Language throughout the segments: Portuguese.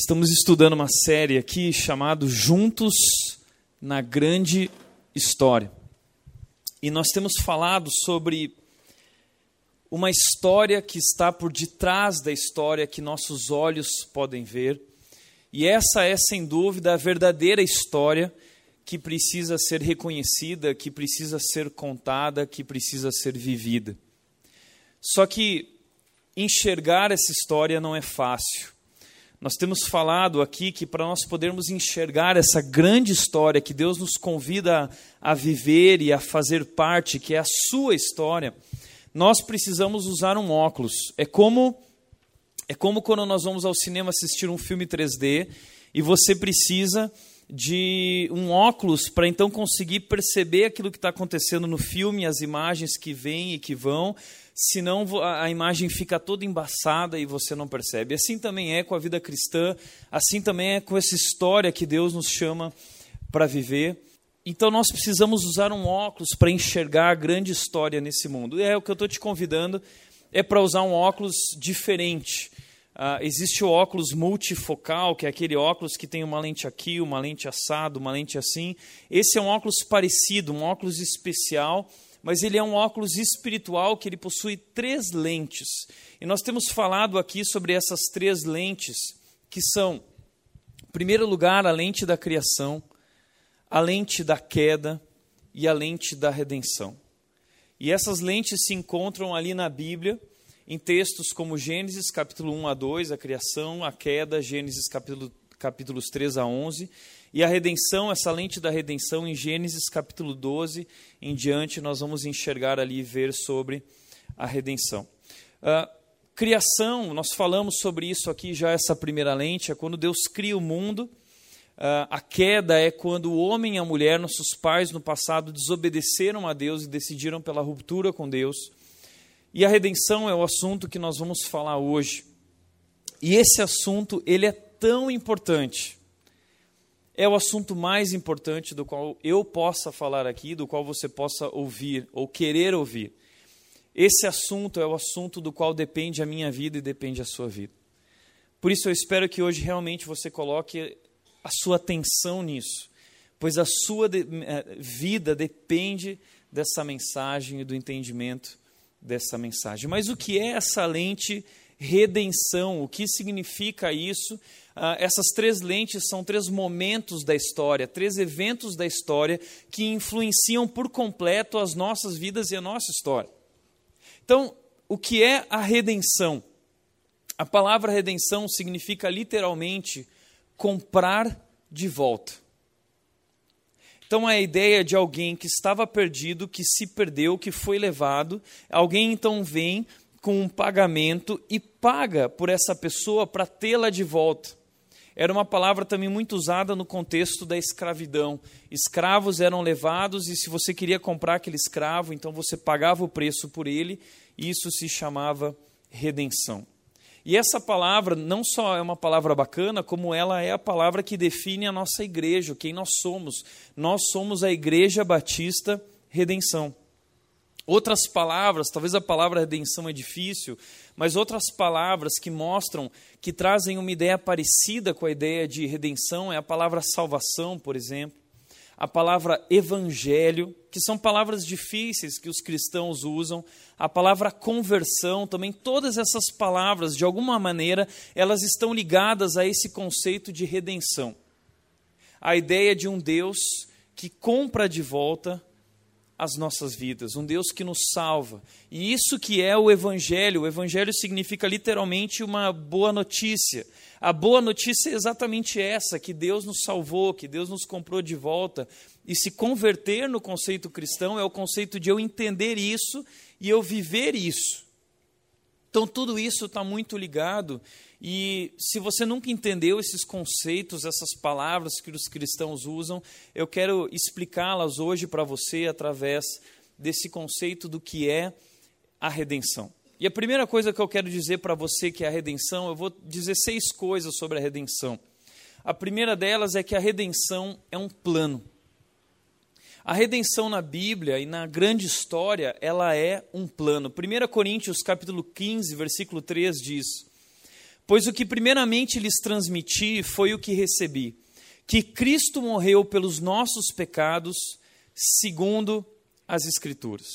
Estamos estudando uma série aqui chamada Juntos na Grande História. E nós temos falado sobre uma história que está por detrás da história que nossos olhos podem ver. E essa é, sem dúvida, a verdadeira história que precisa ser reconhecida, que precisa ser contada, que precisa ser vivida. Só que enxergar essa história não é fácil. Nós temos falado aqui que para nós podermos enxergar essa grande história que Deus nos convida a, viver e a fazer parte, que é a sua história, nós precisamos usar um óculos. É como é como quando nós vamos ao cinema assistir um filme 3D e você precisa de um óculos para então conseguir perceber aquilo que está acontecendo no filme, as imagens que vêm e que vão, senão a imagem fica toda embaçada e você não percebe. Assim também é com a vida cristã, assim também é com essa história que Deus nos chama para viver. Então nós precisamos usar um óculos para enxergar a grande história nesse mundo. E é o que eu estou te convidando é para usar um óculos diferente Uh, existe o óculos multifocal, que é aquele óculos que tem uma lente aqui, uma lente assado, uma lente assim. Esse é um óculos parecido, um óculos especial, mas ele é um óculos espiritual que ele possui três lentes. E nós temos falado aqui sobre essas três lentes, que são, em primeiro lugar, a lente da criação, a lente da queda e a lente da redenção. E essas lentes se encontram ali na Bíblia em textos como Gênesis capítulo 1 a 2, a criação, a queda, Gênesis capítulo, capítulos 3 a 11, e a redenção, essa lente da redenção em Gênesis capítulo 12 em diante, nós vamos enxergar ali e ver sobre a redenção. Uh, criação, nós falamos sobre isso aqui já, essa primeira lente, é quando Deus cria o mundo. Uh, a queda é quando o homem e a mulher, nossos pais no passado, desobedeceram a Deus e decidiram pela ruptura com Deus. E a redenção é o assunto que nós vamos falar hoje. E esse assunto, ele é tão importante. É o assunto mais importante do qual eu possa falar aqui, do qual você possa ouvir ou querer ouvir. Esse assunto é o assunto do qual depende a minha vida e depende a sua vida. Por isso eu espero que hoje realmente você coloque a sua atenção nisso, pois a sua eh, vida depende dessa mensagem e do entendimento dessa mensagem. Mas o que é essa lente redenção? O que significa isso? Ah, essas três lentes são três momentos da história, três eventos da história que influenciam por completo as nossas vidas e a nossa história. Então, o que é a redenção? A palavra redenção significa literalmente comprar de volta. Então, a ideia de alguém que estava perdido, que se perdeu, que foi levado, alguém então vem com um pagamento e paga por essa pessoa para tê-la de volta. Era uma palavra também muito usada no contexto da escravidão. Escravos eram levados e se você queria comprar aquele escravo, então você pagava o preço por ele, e isso se chamava redenção. E essa palavra não só é uma palavra bacana, como ela é a palavra que define a nossa igreja, quem nós somos. Nós somos a Igreja Batista Redenção. Outras palavras, talvez a palavra redenção é difícil, mas outras palavras que mostram, que trazem uma ideia parecida com a ideia de redenção, é a palavra salvação, por exemplo a palavra evangelho, que são palavras difíceis que os cristãos usam, a palavra conversão, também todas essas palavras, de alguma maneira, elas estão ligadas a esse conceito de redenção. A ideia de um Deus que compra de volta as nossas vidas, um Deus que nos salva. E isso que é o Evangelho. O Evangelho significa literalmente uma boa notícia. A boa notícia é exatamente essa: que Deus nos salvou, que Deus nos comprou de volta. E se converter no conceito cristão é o conceito de eu entender isso e eu viver isso. Então, tudo isso está muito ligado. E se você nunca entendeu esses conceitos, essas palavras que os cristãos usam, eu quero explicá-las hoje para você através desse conceito do que é a redenção. E a primeira coisa que eu quero dizer para você que é a redenção, eu vou dizer seis coisas sobre a redenção. A primeira delas é que a redenção é um plano. A redenção na Bíblia e na grande história, ela é um plano. 1 Coríntios capítulo 15, versículo 3 diz: Pois o que primeiramente lhes transmiti foi o que recebi: que Cristo morreu pelos nossos pecados, segundo as Escrituras.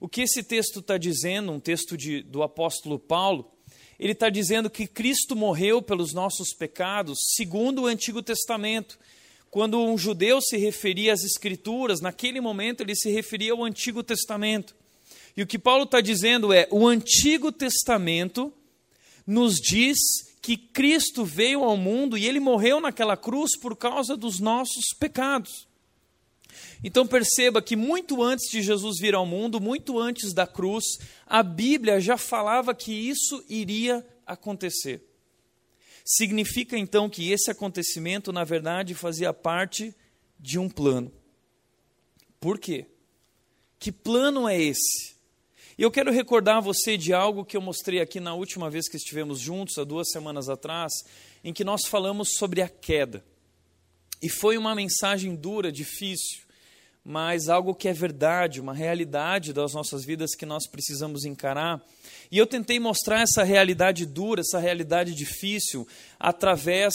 O que esse texto está dizendo, um texto de, do apóstolo Paulo, ele está dizendo que Cristo morreu pelos nossos pecados, segundo o Antigo Testamento. Quando um judeu se referia às Escrituras, naquele momento ele se referia ao Antigo Testamento. E o que Paulo está dizendo é: o Antigo Testamento nos diz que Cristo veio ao mundo e ele morreu naquela cruz por causa dos nossos pecados. Então perceba que muito antes de Jesus vir ao mundo, muito antes da cruz, a Bíblia já falava que isso iria acontecer. Significa então que esse acontecimento, na verdade, fazia parte de um plano. Por quê? Que plano é esse? E eu quero recordar você de algo que eu mostrei aqui na última vez que estivemos juntos, há duas semanas atrás, em que nós falamos sobre a queda. E foi uma mensagem dura, difícil mas algo que é verdade, uma realidade das nossas vidas que nós precisamos encarar. E eu tentei mostrar essa realidade dura, essa realidade difícil, através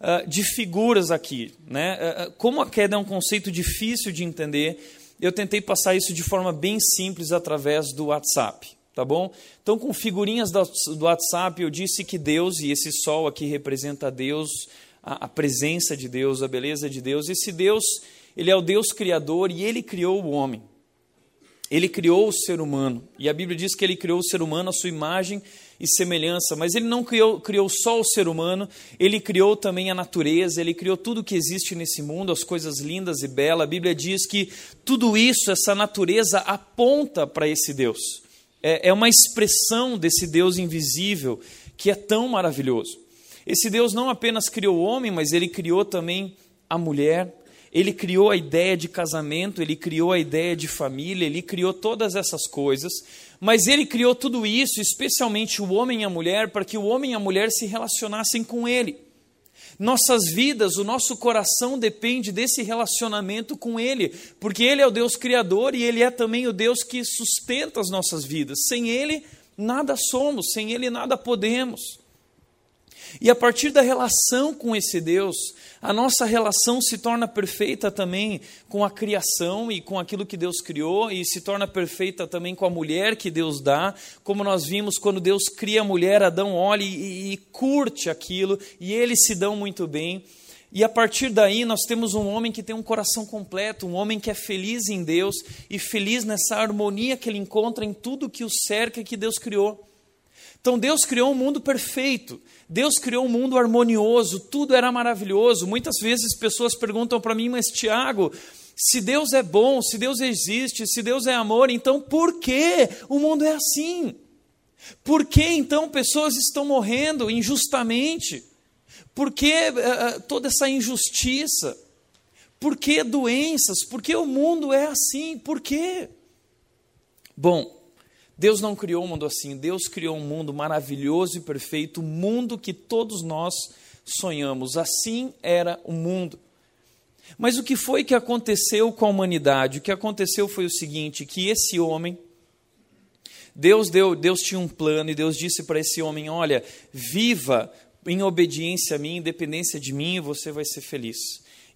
uh, de figuras aqui. Né? Uh, como a queda é um conceito difícil de entender, eu tentei passar isso de forma bem simples através do WhatsApp. Tá bom? Então, com figurinhas do, WhatsApp, eu disse que Deus, e esse sol aqui representa Deus, a, a presença de Deus, a beleza de Deus, esse Deus ele é o Deus criador e ele criou o homem. Ele criou o ser humano. E a Bíblia diz que ele criou o ser humano à sua imagem e semelhança, mas ele não criou, criou só o ser humano, ele criou também a natureza, ele criou tudo que existe nesse mundo, as coisas lindas e belas. A Bíblia diz que tudo isso, essa natureza, aponta para esse Deus. É, é uma expressão desse Deus invisível que é tão maravilhoso. Esse Deus não apenas criou o homem, mas ele criou também a mulher, ele criou a ideia de casamento, ele criou a ideia de família, ele criou todas essas coisas, mas ele criou tudo isso, especialmente o homem e a mulher, para que o homem e a mulher se relacionassem com ele. Nossas vidas, o nosso coração depende desse relacionamento com Ele, porque Ele é o Deus Criador e Ele é também o Deus que sustenta as nossas vidas. Sem Ele, nada somos, sem Ele, nada podemos. E a partir da relação com esse Deus, a nossa relação se torna perfeita também com a criação e com aquilo que Deus criou, e se torna perfeita também com a mulher que Deus dá, como nós vimos quando Deus cria a mulher, Adão olha e, e curte aquilo, e eles se dão muito bem. E a partir daí nós temos um homem que tem um coração completo, um homem que é feliz em Deus e feliz nessa harmonia que ele encontra em tudo que o cerca e que Deus criou. Então Deus criou um mundo perfeito, Deus criou um mundo harmonioso, tudo era maravilhoso. Muitas vezes pessoas perguntam para mim, mas Tiago, se Deus é bom, se Deus existe, se Deus é amor, então por que o mundo é assim? Por que então pessoas estão morrendo injustamente? Por que uh, toda essa injustiça? Por que doenças? Por que o mundo é assim? Por quê? Bom, Deus não criou um mundo assim, Deus criou um mundo maravilhoso e perfeito, um mundo que todos nós sonhamos. Assim era o mundo. Mas o que foi que aconteceu com a humanidade? O que aconteceu foi o seguinte: que esse homem, Deus deu, Deus tinha um plano e Deus disse para esse homem: olha, viva em obediência a mim, independência de mim, e você vai ser feliz.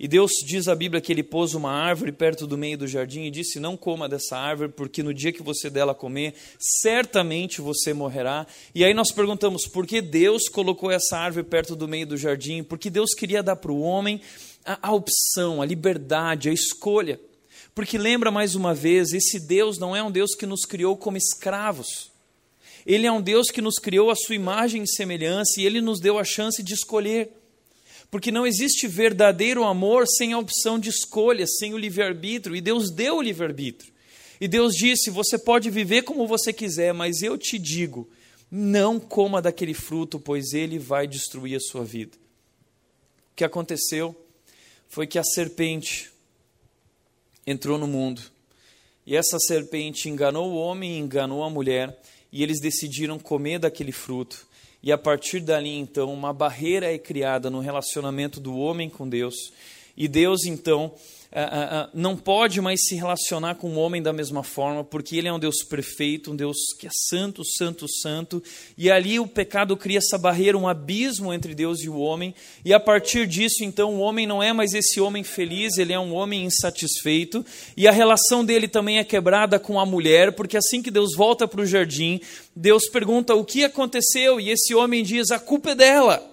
E Deus diz a Bíblia que ele pôs uma árvore perto do meio do jardim e disse: Não coma dessa árvore, porque no dia que você dela comer, certamente você morrerá. E aí nós perguntamos: por que Deus colocou essa árvore perto do meio do jardim? Porque Deus queria dar para o homem a, a opção, a liberdade, a escolha. Porque lembra mais uma vez: esse Deus não é um Deus que nos criou como escravos. Ele é um Deus que nos criou a sua imagem e semelhança e ele nos deu a chance de escolher. Porque não existe verdadeiro amor sem a opção de escolha, sem o livre-arbítrio. E Deus deu o livre-arbítrio. E Deus disse: Você pode viver como você quiser, mas eu te digo: não coma daquele fruto, pois ele vai destruir a sua vida. O que aconteceu foi que a serpente entrou no mundo. E essa serpente enganou o homem, enganou a mulher, e eles decidiram comer daquele fruto. E a partir dali, então, uma barreira é criada no relacionamento do homem com Deus. E Deus, então, não pode mais se relacionar com o homem da mesma forma, porque ele é um Deus perfeito, um Deus que é santo, santo, santo, e ali o pecado cria essa barreira, um abismo entre Deus e o homem, e a partir disso, então, o homem não é mais esse homem feliz, ele é um homem insatisfeito, e a relação dele também é quebrada com a mulher, porque assim que Deus volta para o jardim, Deus pergunta o que aconteceu, e esse homem diz: a culpa é dela.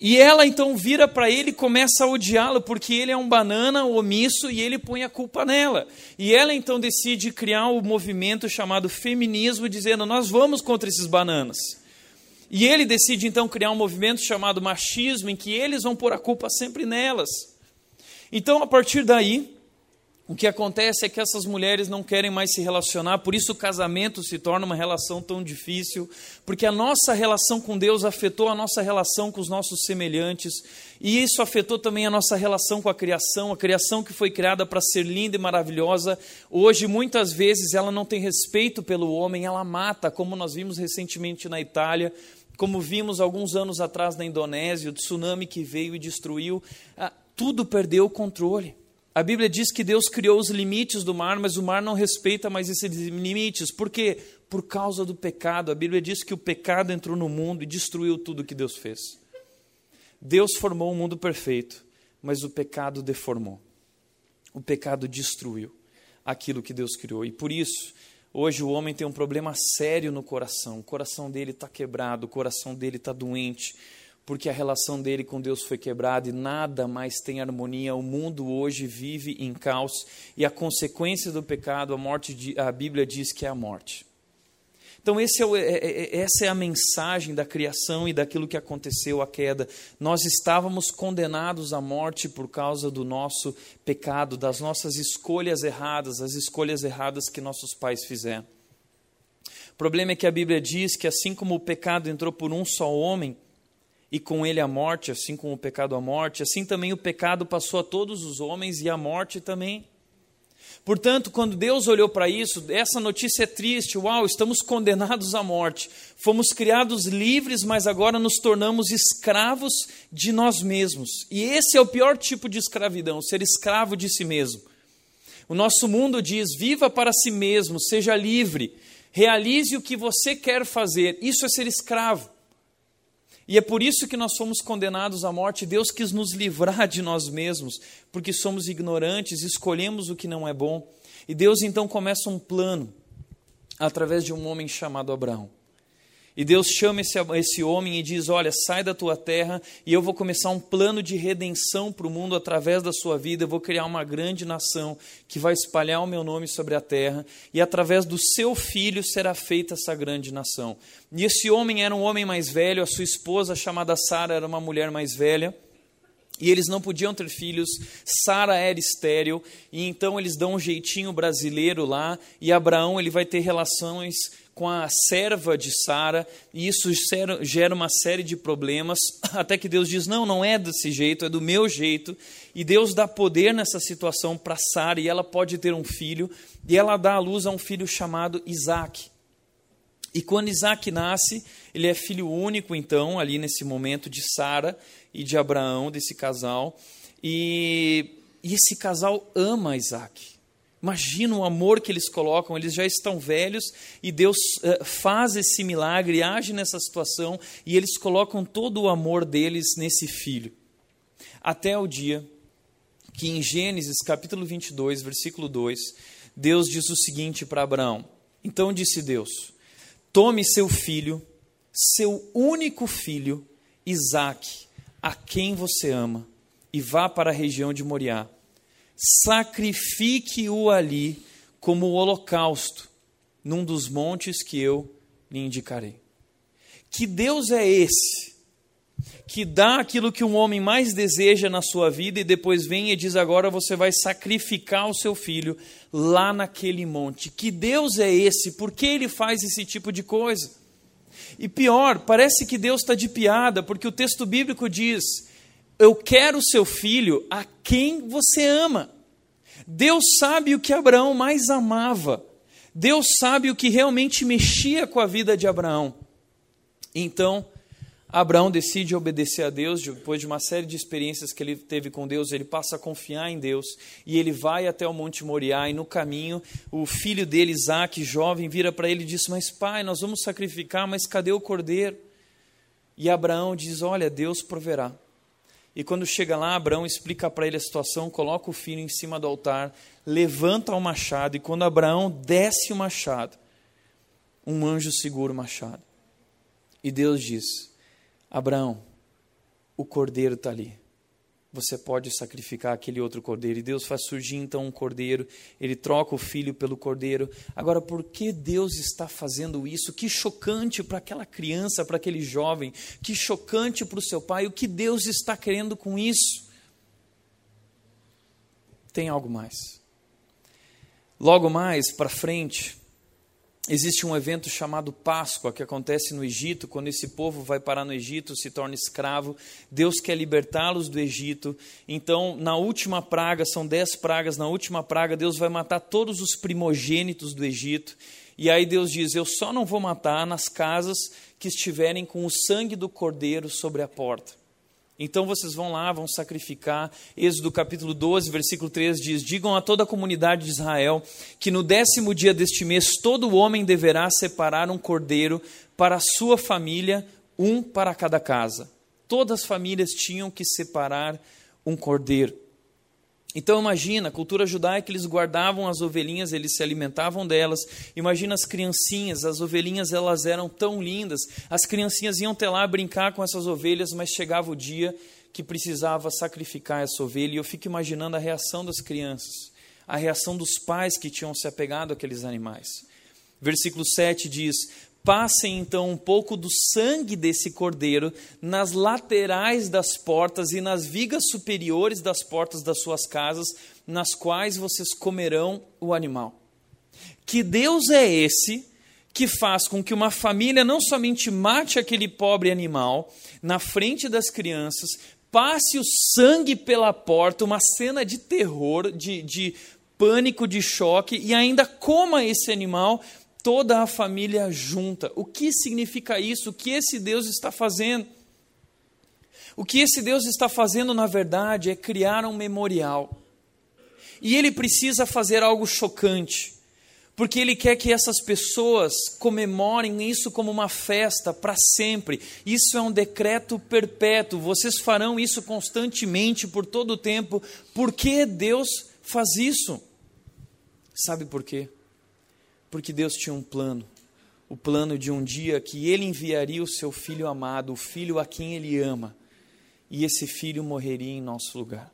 E ela então vira para ele e começa a odiá-lo, porque ele é um banana omisso e ele põe a culpa nela. E ela então decide criar o um movimento chamado feminismo, dizendo: Nós vamos contra esses bananas. E ele decide então criar um movimento chamado machismo, em que eles vão pôr a culpa sempre nelas. Então, a partir daí, o que acontece é que essas mulheres não querem mais se relacionar, por isso o casamento se torna uma relação tão difícil, porque a nossa relação com Deus afetou a nossa relação com os nossos semelhantes, e isso afetou também a nossa relação com a criação, a criação que foi criada para ser linda e maravilhosa. Hoje, muitas vezes, ela não tem respeito pelo homem, ela mata, como nós vimos recentemente na Itália, como vimos alguns anos atrás na Indonésia, o tsunami que veio e destruiu, ah, tudo perdeu o controle. A Bíblia diz que Deus criou os limites do mar, mas o mar não respeita mais esses limites. Por quê? Por causa do pecado. A Bíblia diz que o pecado entrou no mundo e destruiu tudo que Deus fez. Deus formou um mundo perfeito, mas o pecado deformou. O pecado destruiu aquilo que Deus criou. E por isso, hoje o homem tem um problema sério no coração. O coração dele está quebrado, o coração dele está doente porque a relação dele com Deus foi quebrada e nada mais tem harmonia. O mundo hoje vive em caos e a consequência do pecado, a morte, a Bíblia diz que é a morte. Então, é o, é, é, é, essa é a mensagem da criação e daquilo que aconteceu, a queda. Nós estávamos condenados à morte por causa do nosso pecado, das nossas escolhas erradas, as escolhas erradas que nossos pais fizeram. O problema é que a Bíblia diz que, assim como o pecado entrou por um só homem, e com ele a morte, assim como o pecado a morte, assim também o pecado passou a todos os homens e a morte também. Portanto, quando Deus olhou para isso, essa notícia é triste. Uau, estamos condenados à morte. Fomos criados livres, mas agora nos tornamos escravos de nós mesmos. E esse é o pior tipo de escravidão, ser escravo de si mesmo. O nosso mundo diz: viva para si mesmo, seja livre, realize o que você quer fazer. Isso é ser escravo. E é por isso que nós fomos condenados à morte. Deus quis nos livrar de nós mesmos, porque somos ignorantes, escolhemos o que não é bom. E Deus então começa um plano através de um homem chamado Abraão. E Deus chama esse, esse homem e diz: Olha, sai da tua terra e eu vou começar um plano de redenção para o mundo através da sua vida. Eu vou criar uma grande nação que vai espalhar o meu nome sobre a terra e através do seu filho será feita essa grande nação. E esse homem era um homem mais velho, a sua esposa, chamada Sara, era uma mulher mais velha. E eles não podiam ter filhos, Sara era estéril, e então eles dão um jeitinho brasileiro lá, e Abraão ele vai ter relações com a serva de Sara, e isso gera uma série de problemas, até que Deus diz: Não, não é desse jeito, é do meu jeito. E Deus dá poder nessa situação para Sara, e ela pode ter um filho, e ela dá à luz a um filho chamado Isaac. E quando Isaac nasce, ele é filho único, então, ali nesse momento de Sara e de Abraão, desse casal. E, e esse casal ama Isaac. Imagina o amor que eles colocam, eles já estão velhos e Deus uh, faz esse milagre, age nessa situação e eles colocam todo o amor deles nesse filho. Até o dia que em Gênesis capítulo 22, versículo 2, Deus diz o seguinte para Abraão: Então disse Deus: Tome seu filho, seu único filho, Isaque, a quem você ama, e vá para a região de Moriá sacrifique-o ali como holocausto, num dos montes que eu lhe indicarei. Que Deus é esse que dá aquilo que um homem mais deseja na sua vida e depois vem e diz: agora você vai sacrificar o seu filho lá naquele monte. Que Deus é esse? Por que ele faz esse tipo de coisa? E pior, parece que Deus está de piada, porque o texto bíblico diz: eu quero o seu filho a quem você ama. Deus sabe o que Abraão mais amava. Deus sabe o que realmente mexia com a vida de Abraão. Então, Abraão decide obedecer a Deus, depois de uma série de experiências que ele teve com Deus, ele passa a confiar em Deus e ele vai até o Monte Moriá. E no caminho, o filho dele, Isaac, jovem, vira para ele e diz: Mas pai, nós vamos sacrificar, mas cadê o cordeiro? E Abraão diz: Olha, Deus proverá. E quando chega lá, Abraão explica para ele a situação, coloca o filho em cima do altar, levanta o machado, e quando Abraão desce o machado, um anjo segura o machado. E Deus diz: Abraão, o cordeiro está ali. Você pode sacrificar aquele outro cordeiro. E Deus faz surgir então um cordeiro. Ele troca o filho pelo cordeiro. Agora, por que Deus está fazendo isso? Que chocante para aquela criança, para aquele jovem. Que chocante para o seu pai. O que Deus está querendo com isso? Tem algo mais. Logo mais para frente, Existe um evento chamado Páscoa que acontece no Egito, quando esse povo vai parar no Egito, se torna escravo. Deus quer libertá-los do Egito. Então, na última praga, são dez pragas, na última praga, Deus vai matar todos os primogênitos do Egito. E aí Deus diz: Eu só não vou matar nas casas que estiverem com o sangue do cordeiro sobre a porta. Então vocês vão lá, vão sacrificar. Êxodo capítulo 12, versículo 3 diz: Digam a toda a comunidade de Israel que no décimo dia deste mês todo homem deverá separar um cordeiro para a sua família, um para cada casa. Todas as famílias tinham que separar um cordeiro. Então imagina, a cultura judaica, eles guardavam as ovelhinhas, eles se alimentavam delas. Imagina as criancinhas, as ovelhinhas elas eram tão lindas. As criancinhas iam até lá brincar com essas ovelhas, mas chegava o dia que precisava sacrificar essa ovelha. E eu fico imaginando a reação das crianças, a reação dos pais que tinham se apegado àqueles animais. Versículo 7 diz: Passem então um pouco do sangue desse cordeiro nas laterais das portas e nas vigas superiores das portas das suas casas, nas quais vocês comerão o animal. Que Deus é esse que faz com que uma família não somente mate aquele pobre animal na frente das crianças, passe o sangue pela porta, uma cena de terror, de, de pânico, de choque, e ainda coma esse animal toda a família junta. O que significa isso? O que esse Deus está fazendo? O que esse Deus está fazendo, na verdade, é criar um memorial. E ele precisa fazer algo chocante, porque ele quer que essas pessoas comemorem isso como uma festa para sempre. Isso é um decreto perpétuo. Vocês farão isso constantemente por todo o tempo. Por que Deus faz isso? Sabe por quê? Porque Deus tinha um plano. O plano de um dia que ele enviaria o seu filho amado, o filho a quem ele ama, e esse filho morreria em nosso lugar.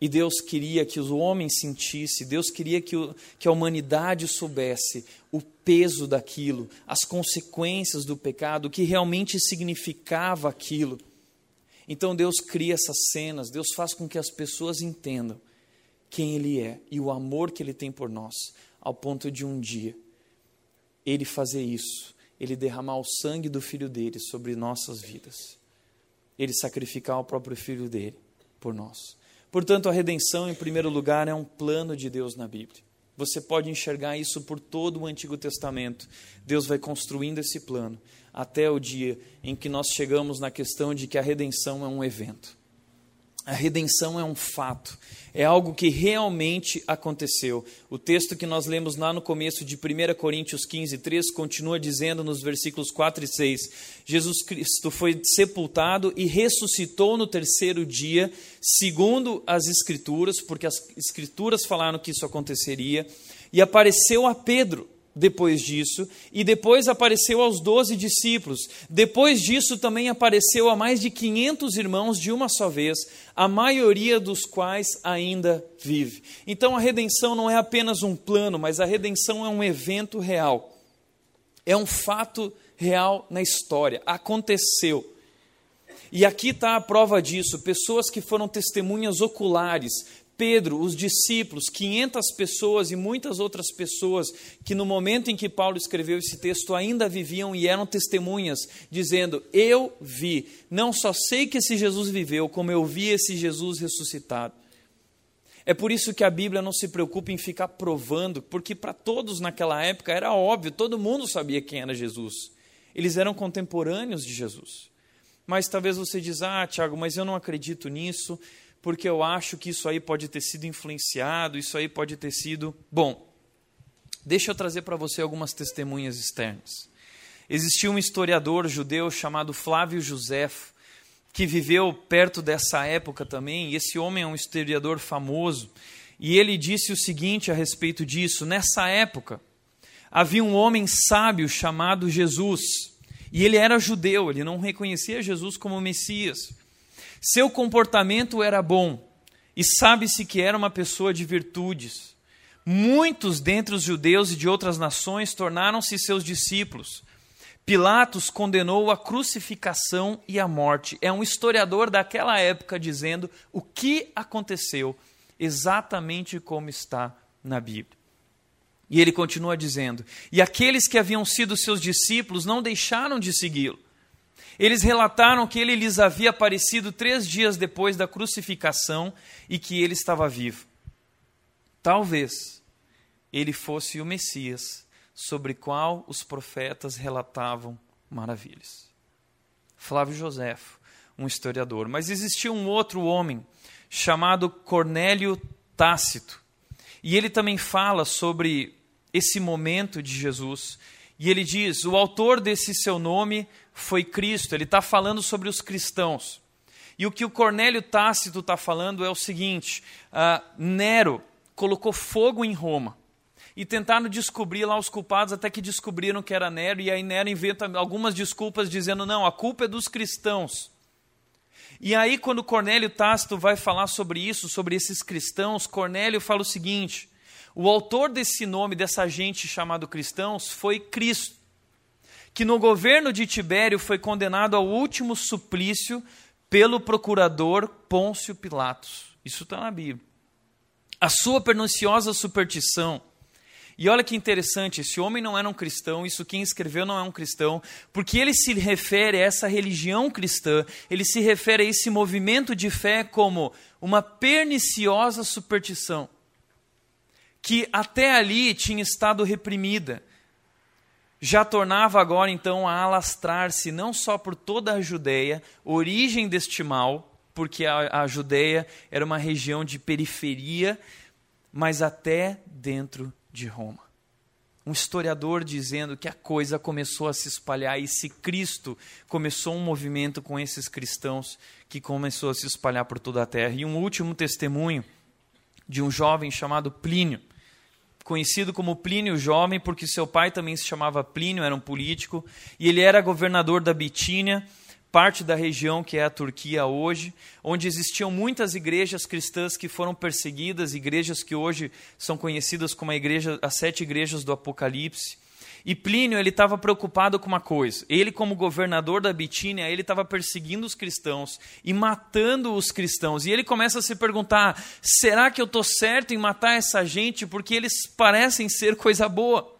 E Deus queria que os homens sentissem, Deus queria que, o, que a humanidade soubesse o peso daquilo, as consequências do pecado, o que realmente significava aquilo. Então Deus cria essas cenas, Deus faz com que as pessoas entendam quem Ele é e o amor que Ele tem por nós, ao ponto de um dia ele fazer isso, ele derramar o sangue do filho dele sobre nossas vidas, ele sacrificar o próprio filho dele por nós. Portanto, a redenção, em primeiro lugar, é um plano de Deus na Bíblia. Você pode enxergar isso por todo o Antigo Testamento. Deus vai construindo esse plano até o dia em que nós chegamos na questão de que a redenção é um evento. A redenção é um fato, é algo que realmente aconteceu. O texto que nós lemos lá no começo de 1 Coríntios 15, 3 continua dizendo nos versículos 4 e 6: Jesus Cristo foi sepultado e ressuscitou no terceiro dia, segundo as Escrituras, porque as Escrituras falaram que isso aconteceria, e apareceu a Pedro depois disso, e depois apareceu aos doze discípulos. Depois disso também apareceu a mais de 500 irmãos de uma só vez, a maioria dos quais ainda vive. Então a redenção não é apenas um plano, mas a redenção é um evento real. É um fato real na história. Aconteceu. E aqui está a prova disso: pessoas que foram testemunhas oculares, Pedro, os discípulos, 500 pessoas e muitas outras pessoas que no momento em que Paulo escreveu esse texto ainda viviam e eram testemunhas, dizendo: Eu vi, não só sei que esse Jesus viveu, como eu vi esse Jesus ressuscitado. É por isso que a Bíblia não se preocupa em ficar provando, porque para todos naquela época era óbvio, todo mundo sabia quem era Jesus. Eles eram contemporâneos de Jesus. mas talvez você diz: "Ah, Tiago, mas eu não acredito nisso, porque eu acho que isso aí pode ter sido influenciado, isso aí pode ter sido, bom, deixa eu trazer para você algumas testemunhas externas. Existia um historiador judeu chamado Flávio Josefo, que viveu perto dessa época também, e esse homem é um historiador famoso, e ele disse o seguinte a respeito disso: nessa época, havia um homem sábio chamado Jesus, e ele era judeu, ele não reconhecia Jesus como Messias. Seu comportamento era bom, e sabe-se que era uma pessoa de virtudes. Muitos dentre os judeus e de outras nações tornaram-se seus discípulos. Pilatos condenou a crucificação e a morte. É um historiador daquela época dizendo o que aconteceu, exatamente como está na Bíblia. E ele continua dizendo: E aqueles que haviam sido seus discípulos não deixaram de segui-lo. Eles relataram que ele lhes havia aparecido três dias depois da crucificação e que ele estava vivo. Talvez ele fosse o Messias sobre qual os profetas relatavam maravilhas. Flávio Joséfo, um historiador. Mas existia um outro homem chamado Cornélio Tácito. E ele também fala sobre esse momento de Jesus. E ele diz: o autor desse seu nome foi Cristo. Ele está falando sobre os cristãos. E o que o Cornélio Tácito está falando é o seguinte: uh, Nero colocou fogo em Roma e tentaram descobrir lá os culpados até que descobriram que era Nero, e aí Nero inventa algumas desculpas dizendo: não, a culpa é dos cristãos. E aí, quando Cornélio Tácito vai falar sobre isso, sobre esses cristãos, Cornélio fala o seguinte: o autor desse nome, dessa gente chamado cristãos, foi Cristo, que no governo de Tibério foi condenado ao último suplício pelo procurador Pôncio Pilatos. Isso está na Bíblia. A sua perniciosa superstição e olha que interessante, esse homem não era um cristão, isso quem escreveu não é um cristão, porque ele se refere a essa religião cristã, ele se refere a esse movimento de fé como uma perniciosa superstição, que até ali tinha estado reprimida, já tornava agora então a alastrar-se não só por toda a Judéia, origem deste mal, porque a, a Judéia era uma região de periferia, mas até dentro de Roma. Um historiador dizendo que a coisa começou a se espalhar e se Cristo começou um movimento com esses cristãos que começou a se espalhar por toda a terra. E um último testemunho de um jovem chamado Plínio, conhecido como Plínio Jovem, porque seu pai também se chamava Plínio, era um político, e ele era governador da Bitínia parte da região que é a Turquia hoje, onde existiam muitas igrejas cristãs que foram perseguidas, igrejas que hoje são conhecidas como a igreja, as sete igrejas do Apocalipse. E Plínio ele estava preocupado com uma coisa. Ele, como governador da Bitínia, ele estava perseguindo os cristãos e matando os cristãos. E ele começa a se perguntar: será que eu estou certo em matar essa gente porque eles parecem ser coisa boa?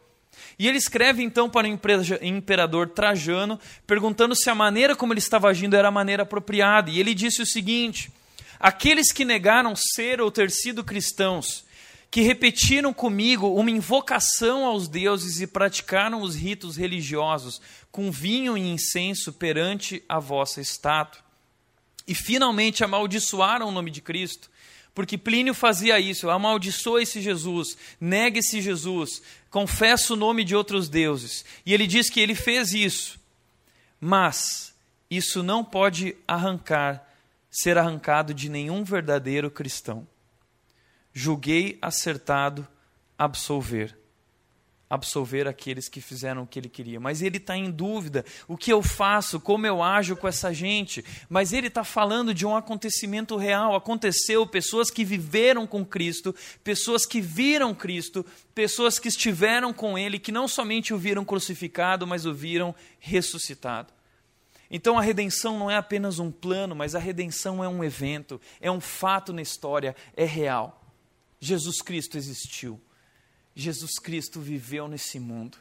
E ele escreve então para o imperador Trajano, perguntando se a maneira como ele estava agindo era a maneira apropriada. E ele disse o seguinte: Aqueles que negaram ser ou ter sido cristãos, que repetiram comigo uma invocação aos deuses e praticaram os ritos religiosos com vinho e incenso perante a vossa estátua, e finalmente amaldiçoaram o nome de Cristo, porque Plínio fazia isso, amaldiçoa esse Jesus, nega esse Jesus, confessa o nome de outros deuses. E ele diz que ele fez isso, mas isso não pode arrancar, ser arrancado de nenhum verdadeiro cristão. Julguei acertado absolver absolver aqueles que fizeram o que ele queria. Mas ele está em dúvida: o que eu faço, como eu ajo com essa gente. Mas ele está falando de um acontecimento real. Aconteceu, pessoas que viveram com Cristo, pessoas que viram Cristo, pessoas que estiveram com ele, que não somente o viram crucificado, mas o viram ressuscitado. Então a redenção não é apenas um plano, mas a redenção é um evento, é um fato na história, é real. Jesus Cristo existiu. Jesus Cristo viveu nesse mundo.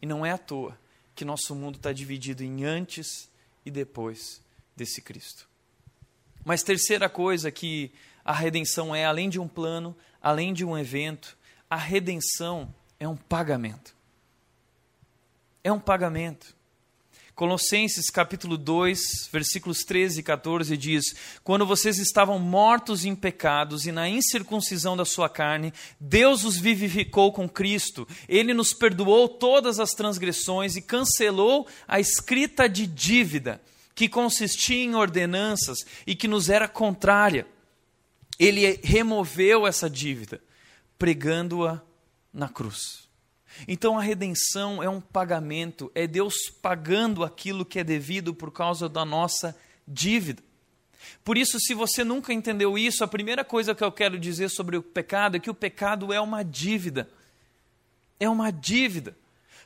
E não é à toa que nosso mundo está dividido em antes e depois desse Cristo. Mas terceira coisa que a redenção é, além de um plano, além de um evento, a redenção é um pagamento. É um pagamento. Colossenses capítulo 2, versículos 13 e 14 diz: Quando vocês estavam mortos em pecados e na incircuncisão da sua carne, Deus os vivificou com Cristo. Ele nos perdoou todas as transgressões e cancelou a escrita de dívida, que consistia em ordenanças e que nos era contrária. Ele removeu essa dívida, pregando-a na cruz. Então a redenção é um pagamento, é Deus pagando aquilo que é devido por causa da nossa dívida. Por isso, se você nunca entendeu isso, a primeira coisa que eu quero dizer sobre o pecado é que o pecado é uma dívida. É uma dívida.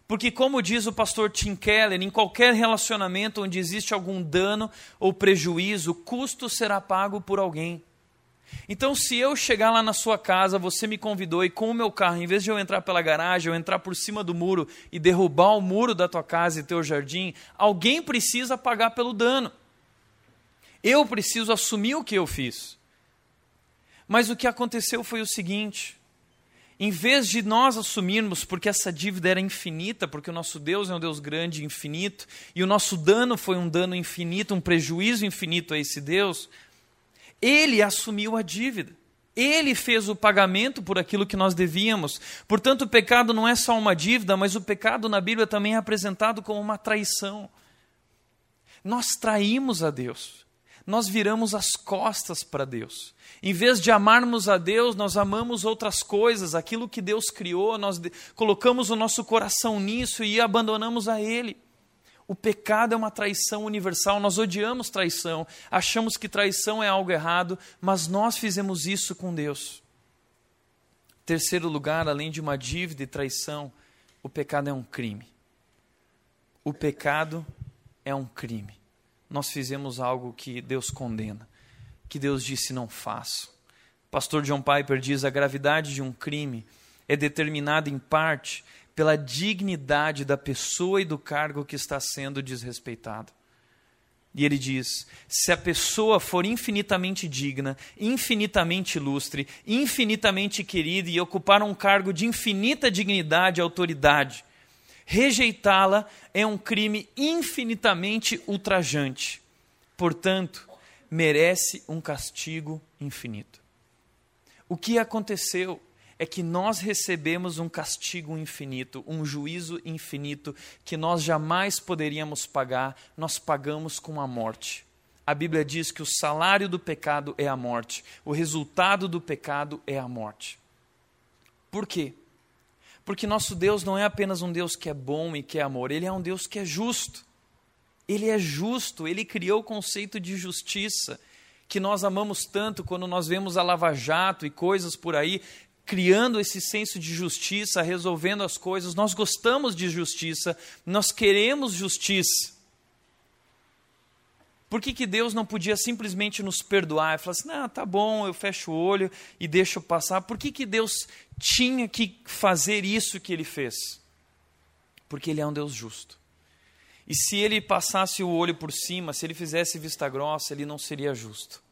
Porque, como diz o pastor Tim Keller, em qualquer relacionamento onde existe algum dano ou prejuízo, o custo será pago por alguém. Então, se eu chegar lá na sua casa, você me convidou e com o meu carro, em vez de eu entrar pela garagem, eu entrar por cima do muro e derrubar o muro da tua casa e teu jardim, alguém precisa pagar pelo dano. Eu preciso assumir o que eu fiz. Mas o que aconteceu foi o seguinte: em vez de nós assumirmos, porque essa dívida era infinita, porque o nosso Deus é um Deus grande e infinito, e o nosso dano foi um dano infinito, um prejuízo infinito a esse Deus, ele assumiu a dívida. Ele fez o pagamento por aquilo que nós devíamos. Portanto, o pecado não é só uma dívida, mas o pecado na Bíblia também é apresentado como uma traição. Nós traímos a Deus. Nós viramos as costas para Deus. Em vez de amarmos a Deus, nós amamos outras coisas, aquilo que Deus criou, nós colocamos o nosso coração nisso e abandonamos a Ele. O pecado é uma traição universal, nós odiamos traição, achamos que traição é algo errado, mas nós fizemos isso com Deus. Terceiro lugar, além de uma dívida e traição, o pecado é um crime. O pecado é um crime. Nós fizemos algo que Deus condena, que Deus disse não faço. Pastor John Piper diz: a gravidade de um crime é determinada em parte pela dignidade da pessoa e do cargo que está sendo desrespeitado. E ele diz: se a pessoa for infinitamente digna, infinitamente ilustre, infinitamente querida e ocupar um cargo de infinita dignidade e autoridade, rejeitá-la é um crime infinitamente ultrajante. Portanto, merece um castigo infinito. O que aconteceu é que nós recebemos um castigo infinito, um juízo infinito que nós jamais poderíamos pagar, nós pagamos com a morte. A Bíblia diz que o salário do pecado é a morte, o resultado do pecado é a morte. Por quê? Porque nosso Deus não é apenas um Deus que é bom e que é amor, ele é um Deus que é justo. Ele é justo, ele criou o conceito de justiça que nós amamos tanto quando nós vemos a Lava Jato e coisas por aí criando esse senso de justiça, resolvendo as coisas. Nós gostamos de justiça, nós queremos justiça. Por que, que Deus não podia simplesmente nos perdoar e falar assim: não, tá bom, eu fecho o olho e deixo passar? Por que, que Deus tinha que fazer isso que ele fez? Porque ele é um Deus justo. E se ele passasse o olho por cima, se ele fizesse vista grossa, ele não seria justo.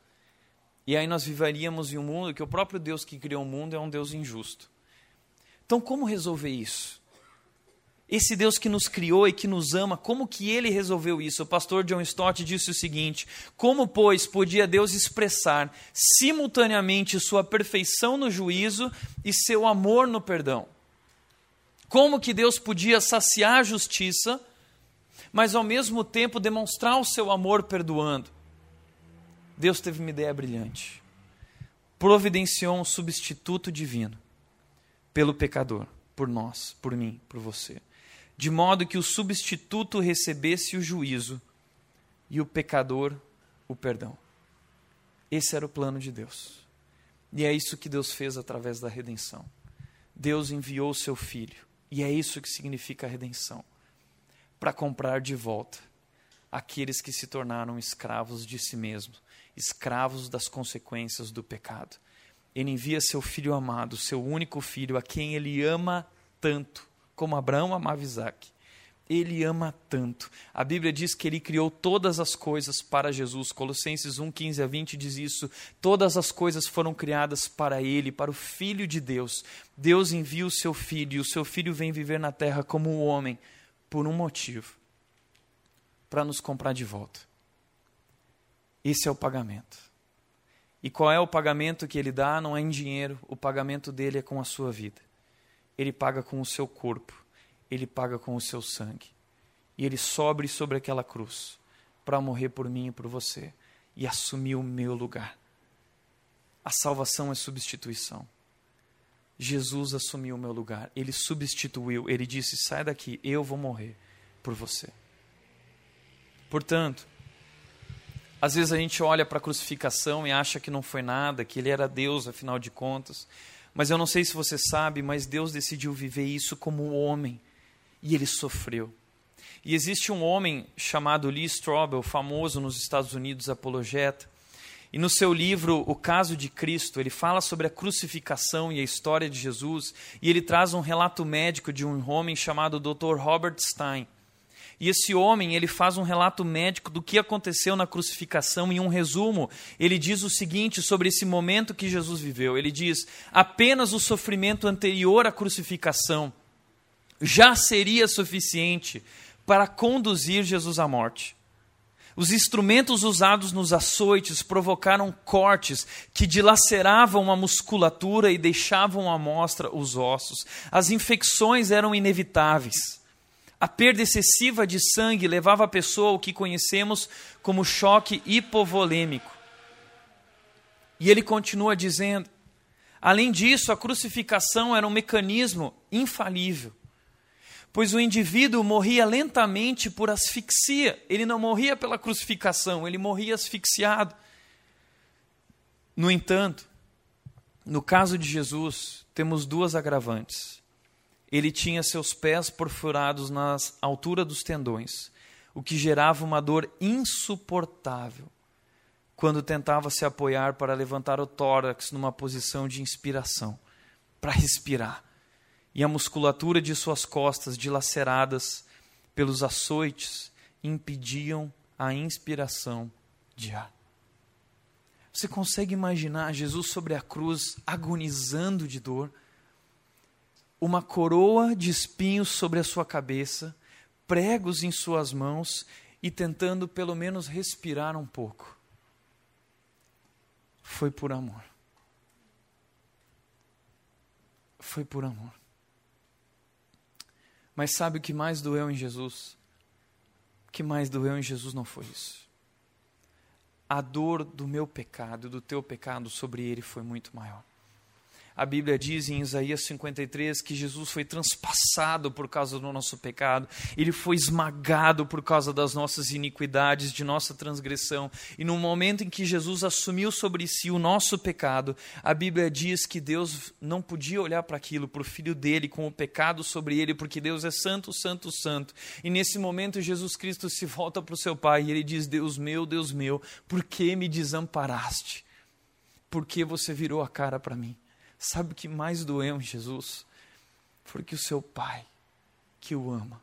E aí nós viveríamos em um mundo que o próprio Deus que criou o mundo é um Deus injusto. Então, como resolver isso? Esse Deus que nos criou e que nos ama, como que ele resolveu isso? O pastor John Stott disse o seguinte: Como, pois, podia Deus expressar simultaneamente sua perfeição no juízo e seu amor no perdão? Como que Deus podia saciar a justiça, mas ao mesmo tempo demonstrar o seu amor perdoando? Deus teve uma ideia brilhante. Providenciou um substituto divino pelo pecador, por nós, por mim, por você. De modo que o substituto recebesse o juízo e o pecador o perdão. Esse era o plano de Deus. E é isso que Deus fez através da redenção. Deus enviou o seu filho, e é isso que significa a redenção para comprar de volta aqueles que se tornaram escravos de si mesmos escravos das consequências do pecado. Ele envia seu filho amado, seu único filho, a quem ele ama tanto, como Abraão amava Isaac. Ele ama tanto. A Bíblia diz que ele criou todas as coisas para Jesus. Colossenses 1, 15 a 20 diz isso. Todas as coisas foram criadas para ele, para o Filho de Deus. Deus envia o seu filho e o seu filho vem viver na terra como um homem, por um motivo: para nos comprar de volta. Esse é o pagamento. E qual é o pagamento que ele dá? Não é em dinheiro, o pagamento dele é com a sua vida. Ele paga com o seu corpo, ele paga com o seu sangue. E ele sobe sobre aquela cruz para morrer por mim e por você e assumir o meu lugar. A salvação é substituição. Jesus assumiu o meu lugar, ele substituiu, ele disse: sai daqui, eu vou morrer por você. Portanto, às vezes a gente olha para a crucificação e acha que não foi nada, que ele era Deus, afinal de contas. Mas eu não sei se você sabe, mas Deus decidiu viver isso como homem e ele sofreu. E existe um homem chamado Lee Strobel, famoso nos Estados Unidos, apologeta, e no seu livro O Caso de Cristo, ele fala sobre a crucificação e a história de Jesus, e ele traz um relato médico de um homem chamado Dr. Robert Stein. E esse homem, ele faz um relato médico do que aconteceu na crucificação em um resumo. Ele diz o seguinte sobre esse momento que Jesus viveu. Ele diz: "Apenas o sofrimento anterior à crucificação já seria suficiente para conduzir Jesus à morte. Os instrumentos usados nos açoites provocaram cortes que dilaceravam a musculatura e deixavam à mostra os ossos. As infecções eram inevitáveis. A perda excessiva de sangue levava a pessoa ao que conhecemos como choque hipovolêmico. E ele continua dizendo: além disso, a crucificação era um mecanismo infalível pois o indivíduo morria lentamente por asfixia. Ele não morria pela crucificação, ele morria asfixiado. No entanto, no caso de Jesus, temos duas agravantes. Ele tinha seus pés perfurados na altura dos tendões, o que gerava uma dor insuportável quando tentava se apoiar para levantar o tórax numa posição de inspiração, para respirar e a musculatura de suas costas dilaceradas pelos açoites impediam a inspiração de ar. Você consegue imaginar Jesus sobre a cruz agonizando de dor? Uma coroa de espinhos sobre a sua cabeça, pregos em suas mãos e tentando pelo menos respirar um pouco. Foi por amor. Foi por amor. Mas sabe o que mais doeu em Jesus? O que mais doeu em Jesus não foi isso. A dor do meu pecado, do teu pecado sobre ele foi muito maior. A Bíblia diz em Isaías 53 que Jesus foi transpassado por causa do nosso pecado, ele foi esmagado por causa das nossas iniquidades, de nossa transgressão. E no momento em que Jesus assumiu sobre si o nosso pecado, a Bíblia diz que Deus não podia olhar para aquilo, para o filho dele, com o pecado sobre ele, porque Deus é santo, santo, santo. E nesse momento Jesus Cristo se volta para o seu Pai e ele diz: Deus meu, Deus meu, por que me desamparaste? Por que você virou a cara para mim? Sabe o que mais doeu em Jesus? Foi que o seu pai, que o ama,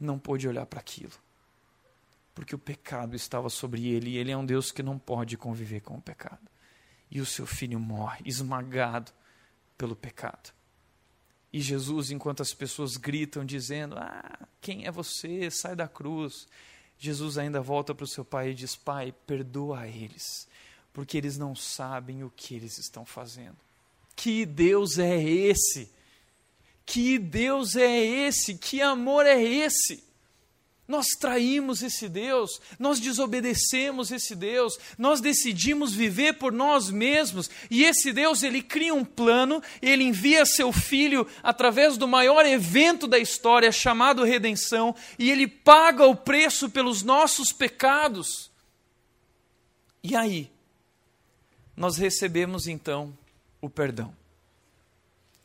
não pôde olhar para aquilo. Porque o pecado estava sobre ele e ele é um Deus que não pode conviver com o pecado. E o seu filho morre, esmagado pelo pecado. E Jesus, enquanto as pessoas gritam, dizendo: Ah, quem é você? Sai da cruz. Jesus ainda volta para o seu pai e diz: Pai, perdoa eles, porque eles não sabem o que eles estão fazendo. Que Deus é esse? Que Deus é esse? Que amor é esse? Nós traímos esse Deus, nós desobedecemos esse Deus, nós decidimos viver por nós mesmos, e esse Deus, ele cria um plano, ele envia seu filho através do maior evento da história chamado redenção, e ele paga o preço pelos nossos pecados. E aí, nós recebemos então o perdão.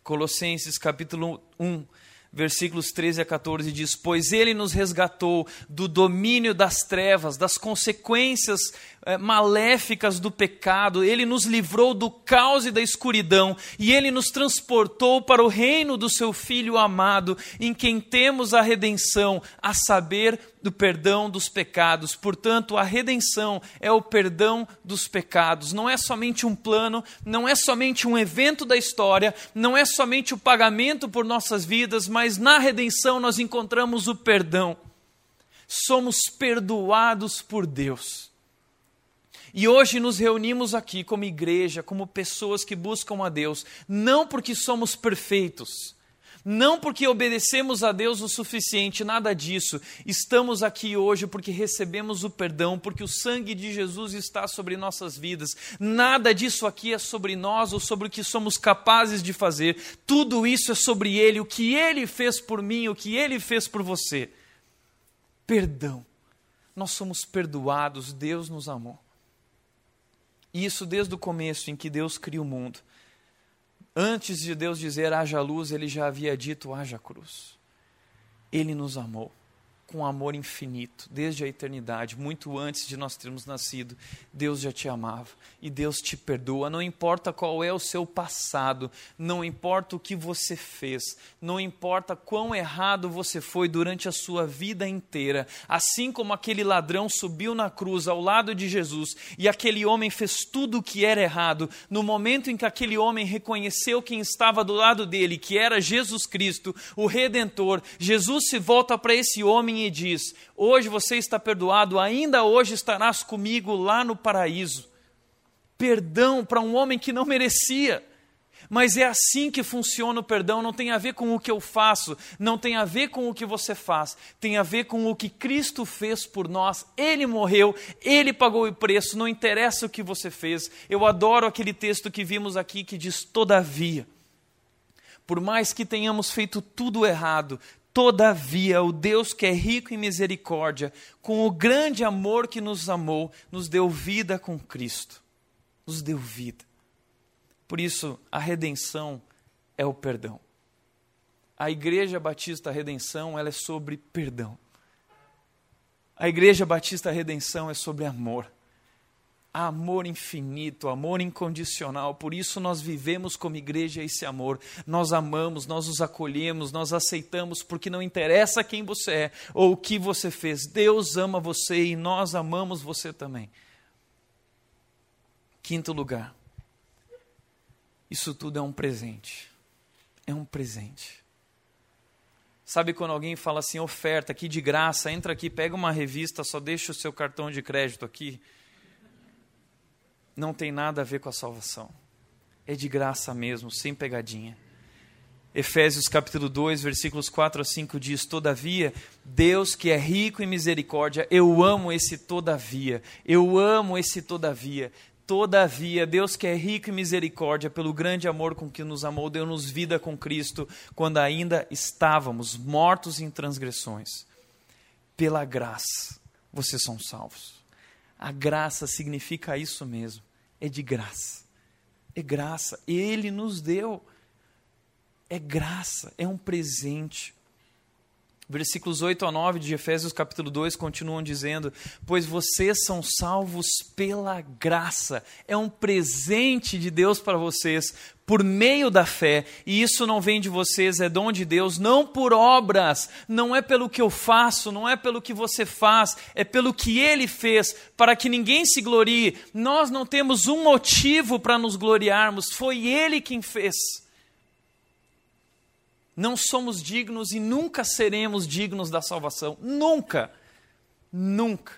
Colossenses capítulo 1, versículos 13 a 14 diz: Pois ele nos resgatou do domínio das trevas, das consequências é, maléficas do pecado, ele nos livrou do caos e da escuridão, e ele nos transportou para o reino do seu Filho amado, em quem temos a redenção, a saber, do perdão dos pecados. Portanto, a redenção é o perdão dos pecados. Não é somente um plano, não é somente um evento da história, não é somente o pagamento por nossas vidas, mas na redenção nós encontramos o perdão. somos perdoados por Deus. E hoje nos reunimos aqui como igreja, como pessoas que buscam a Deus, não porque somos perfeitos, não porque obedecemos a Deus o suficiente, nada disso. Estamos aqui hoje porque recebemos o perdão, porque o sangue de Jesus está sobre nossas vidas. Nada disso aqui é sobre nós ou sobre o que somos capazes de fazer. Tudo isso é sobre Ele, o que Ele fez por mim, o que Ele fez por você. Perdão. Nós somos perdoados, Deus nos amou. Isso desde o começo em que Deus cria o mundo. Antes de Deus dizer haja luz, ele já havia dito haja cruz. Ele nos amou com amor infinito, desde a eternidade, muito antes de nós termos nascido, Deus já te amava e Deus te perdoa. Não importa qual é o seu passado, não importa o que você fez, não importa quão errado você foi durante a sua vida inteira, assim como aquele ladrão subiu na cruz ao lado de Jesus e aquele homem fez tudo o que era errado, no momento em que aquele homem reconheceu quem estava do lado dele, que era Jesus Cristo, o Redentor, Jesus se volta para esse homem e diz: Hoje você está perdoado, ainda hoje estarás comigo lá no paraíso. Perdão para um homem que não merecia. Mas é assim que funciona o perdão, não tem a ver com o que eu faço, não tem a ver com o que você faz, tem a ver com o que Cristo fez por nós. Ele morreu, ele pagou o preço, não interessa o que você fez. Eu adoro aquele texto que vimos aqui que diz: Todavia, por mais que tenhamos feito tudo errado, Todavia, o Deus que é rico em misericórdia, com o grande amor que nos amou, nos deu vida com Cristo. Nos deu vida. Por isso, a redenção é o perdão. A Igreja Batista Redenção, ela é sobre perdão. A Igreja Batista Redenção é sobre amor amor infinito, amor incondicional. Por isso nós vivemos como igreja esse amor. Nós amamos, nós os acolhemos, nós aceitamos, porque não interessa quem você é ou o que você fez. Deus ama você e nós amamos você também. Quinto lugar. Isso tudo é um presente. É um presente. Sabe quando alguém fala assim, oferta aqui de graça, entra aqui, pega uma revista, só deixa o seu cartão de crédito aqui não tem nada a ver com a salvação. É de graça mesmo, sem pegadinha. Efésios capítulo 2, versículos 4 a 5 diz: Todavia, Deus que é rico em misericórdia, eu amo esse todavia, eu amo esse todavia. Todavia, Deus que é rico em misericórdia, pelo grande amor com que nos amou, deu-nos vida com Cristo, quando ainda estávamos mortos em transgressões. Pela graça, vocês são salvos. A graça significa isso mesmo é de graça. É graça. Ele nos deu. É graça, é um presente. Versículos 8 a 9 de Efésios capítulo 2 continuam dizendo: Pois vocês são salvos pela graça, é um presente de Deus para vocês, por meio da fé, e isso não vem de vocês, é dom de Deus, não por obras, não é pelo que eu faço, não é pelo que você faz, é pelo que Ele fez, para que ninguém se glorie. Nós não temos um motivo para nos gloriarmos, foi Ele quem fez não somos dignos e nunca seremos dignos da salvação. Nunca. Nunca.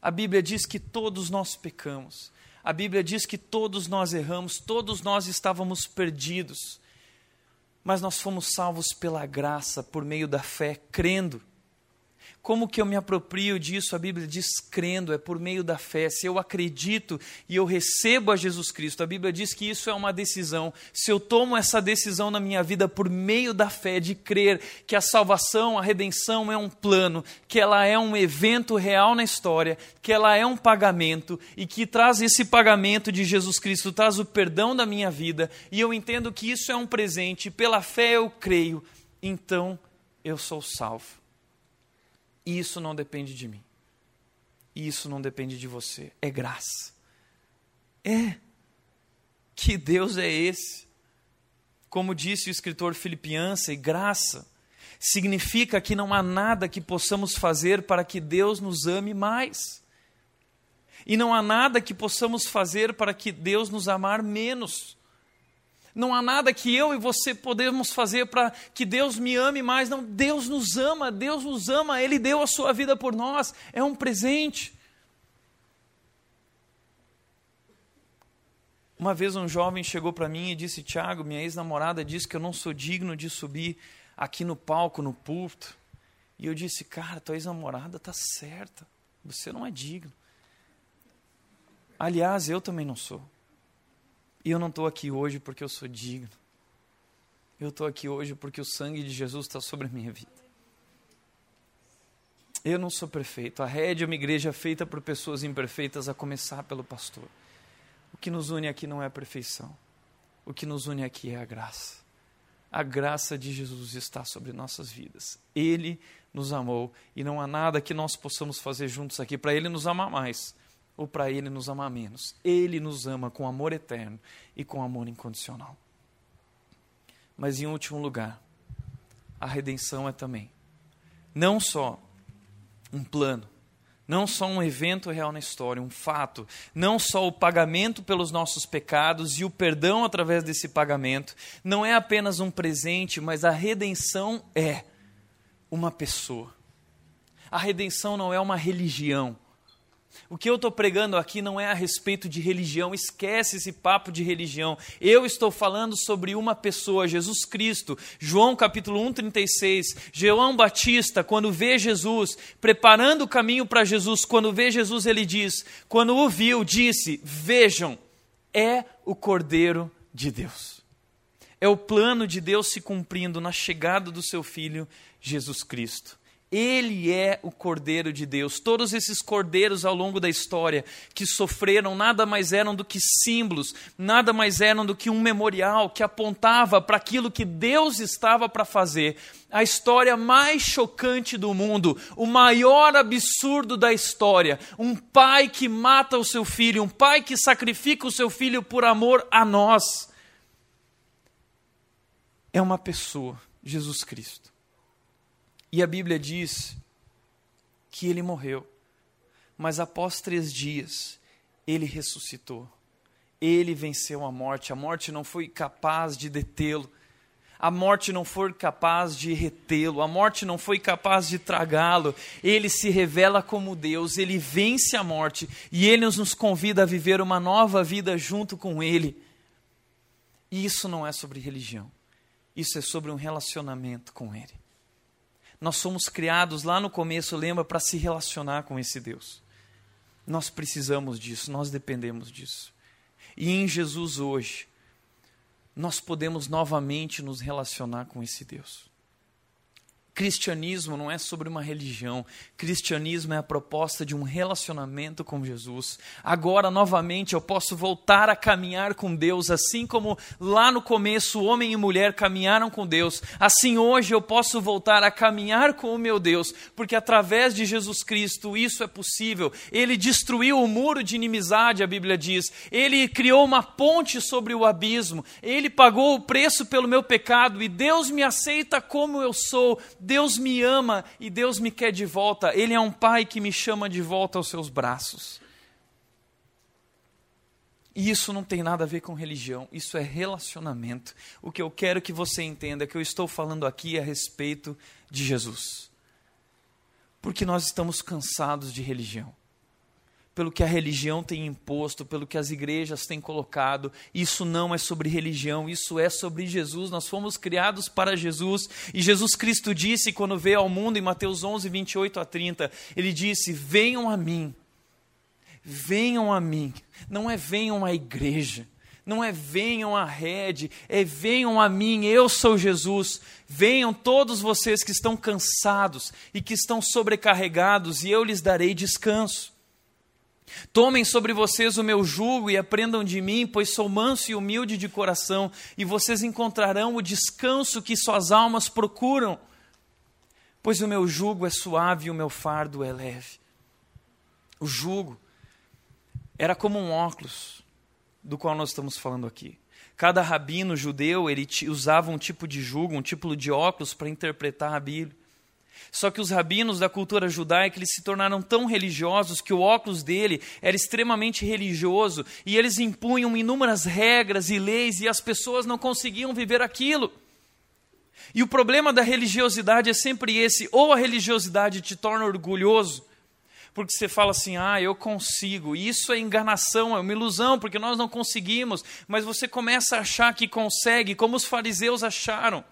A Bíblia diz que todos nós pecamos. A Bíblia diz que todos nós erramos, todos nós estávamos perdidos. Mas nós fomos salvos pela graça, por meio da fé, crendo como que eu me aproprio disso? A Bíblia diz crendo, é por meio da fé. Se eu acredito e eu recebo a Jesus Cristo, a Bíblia diz que isso é uma decisão. Se eu tomo essa decisão na minha vida por meio da fé, de crer que a salvação, a redenção é um plano, que ela é um evento real na história, que ela é um pagamento e que traz esse pagamento de Jesus Cristo, traz o perdão da minha vida, e eu entendo que isso é um presente, pela fé eu creio, então eu sou salvo. E isso não depende de mim. E isso não depende de você. É graça. É. Que Deus é esse? Como disse o escritor Filipiança, graça significa que não há nada que possamos fazer para que Deus nos ame mais. E não há nada que possamos fazer para que Deus nos amar menos. Não há nada que eu e você podemos fazer para que Deus me ame mais. Não, Deus nos ama, Deus nos ama, Ele deu a sua vida por nós, é um presente. Uma vez um jovem chegou para mim e disse: Tiago, minha ex-namorada disse que eu não sou digno de subir aqui no palco, no púlpito. E eu disse: Cara, tua ex-namorada está certa, você não é digno. Aliás, eu também não sou. E eu não estou aqui hoje porque eu sou digno. Eu estou aqui hoje porque o sangue de Jesus está sobre a minha vida. Eu não sou perfeito. A rede é uma igreja feita por pessoas imperfeitas, a começar pelo pastor. O que nos une aqui não é a perfeição. O que nos une aqui é a graça. A graça de Jesus está sobre nossas vidas. Ele nos amou e não há nada que nós possamos fazer juntos aqui para Ele nos amar mais ou para Ele nos amar menos. Ele nos ama com amor eterno e com amor incondicional. Mas, em último lugar, a redenção é também não só um plano, não só um evento real na história, um fato, não só o pagamento pelos nossos pecados e o perdão através desse pagamento, não é apenas um presente, mas a redenção é uma pessoa. A redenção não é uma religião. O que eu estou pregando aqui não é a respeito de religião, esquece esse papo de religião. Eu estou falando sobre uma pessoa, Jesus Cristo. João capítulo 1, 36. João Batista, quando vê Jesus, preparando o caminho para Jesus, quando vê Jesus, ele diz: quando o viu, disse: Vejam, é o Cordeiro de Deus. É o plano de Deus se cumprindo na chegada do seu filho, Jesus Cristo. Ele é o Cordeiro de Deus. Todos esses cordeiros ao longo da história que sofreram nada mais eram do que símbolos, nada mais eram do que um memorial que apontava para aquilo que Deus estava para fazer. A história mais chocante do mundo, o maior absurdo da história. Um pai que mata o seu filho, um pai que sacrifica o seu filho por amor a nós. É uma pessoa, Jesus Cristo. E a Bíblia diz que ele morreu, mas após três dias ele ressuscitou. Ele venceu a morte. A morte não foi capaz de detê-lo. A morte não foi capaz de retê-lo, a morte não foi capaz de tragá-lo. Ele se revela como Deus, ele vence a morte e ele nos convida a viver uma nova vida junto com ele. E isso não é sobre religião, isso é sobre um relacionamento com ele. Nós somos criados lá no começo, lembra, para se relacionar com esse Deus. Nós precisamos disso, nós dependemos disso. E em Jesus hoje, nós podemos novamente nos relacionar com esse Deus. Cristianismo não é sobre uma religião. Cristianismo é a proposta de um relacionamento com Jesus. Agora, novamente, eu posso voltar a caminhar com Deus, assim como lá no começo homem e mulher caminharam com Deus. Assim, hoje eu posso voltar a caminhar com o meu Deus, porque através de Jesus Cristo isso é possível. Ele destruiu o muro de inimizade, a Bíblia diz. Ele criou uma ponte sobre o abismo. Ele pagou o preço pelo meu pecado e Deus me aceita como eu sou Deus me ama e Deus me quer de volta. Ele é um pai que me chama de volta aos seus braços. E isso não tem nada a ver com religião, isso é relacionamento. O que eu quero que você entenda é que eu estou falando aqui a respeito de Jesus. Porque nós estamos cansados de religião pelo que a religião tem imposto, pelo que as igrejas têm colocado. Isso não é sobre religião, isso é sobre Jesus. Nós fomos criados para Jesus. E Jesus Cristo disse, quando veio ao mundo, em Mateus 11, 28 a 30, ele disse: Venham a mim, venham a mim. Não é venham à igreja. Não é venham à rede, é venham a mim, eu sou Jesus. Venham todos vocês que estão cansados e que estão sobrecarregados, e eu lhes darei descanso. Tomem sobre vocês o meu jugo e aprendam de mim, pois sou manso e humilde de coração, e vocês encontrarão o descanso que suas almas procuram. Pois o meu jugo é suave e o meu fardo é leve. O jugo era como um óculos, do qual nós estamos falando aqui. Cada rabino judeu ele usava um tipo de jugo, um tipo de óculos para interpretar a Bíblia. Só que os rabinos da cultura judaica eles se tornaram tão religiosos que o óculos dele era extremamente religioso e eles impunham inúmeras regras e leis e as pessoas não conseguiam viver aquilo. E o problema da religiosidade é sempre esse: ou a religiosidade te torna orgulhoso, porque você fala assim, ah, eu consigo. Isso é enganação, é uma ilusão, porque nós não conseguimos. Mas você começa a achar que consegue, como os fariseus acharam.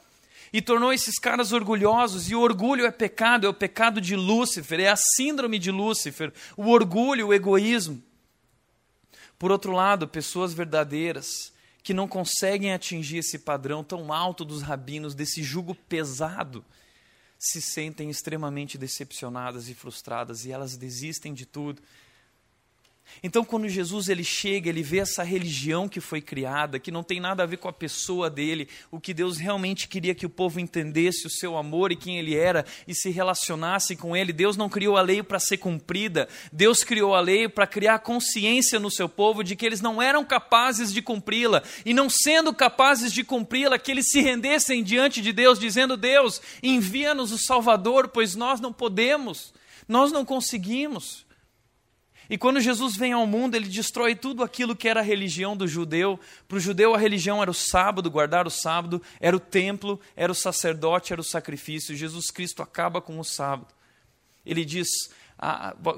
E tornou esses caras orgulhosos. E o orgulho é pecado, é o pecado de Lúcifer, é a síndrome de Lúcifer. O orgulho, o egoísmo. Por outro lado, pessoas verdadeiras que não conseguem atingir esse padrão tão alto dos rabinos, desse jugo pesado se sentem extremamente decepcionadas e frustradas e elas desistem de tudo então, quando Jesus ele chega, ele vê essa religião que foi criada, que não tem nada a ver com a pessoa dele, o que Deus realmente queria que o povo entendesse o seu amor e quem ele era e se relacionasse com ele. Deus não criou a lei para ser cumprida, Deus criou a lei para criar consciência no seu povo de que eles não eram capazes de cumpri-la e não sendo capazes de cumpri-la, que eles se rendessem diante de Deus, dizendo: Deus, envia-nos o Salvador, pois nós não podemos, nós não conseguimos. E quando Jesus vem ao mundo, ele destrói tudo aquilo que era a religião do judeu. Para o judeu, a religião era o sábado, guardar o sábado, era o templo, era o sacerdote, era o sacrifício. Jesus Cristo acaba com o sábado. Ele diz,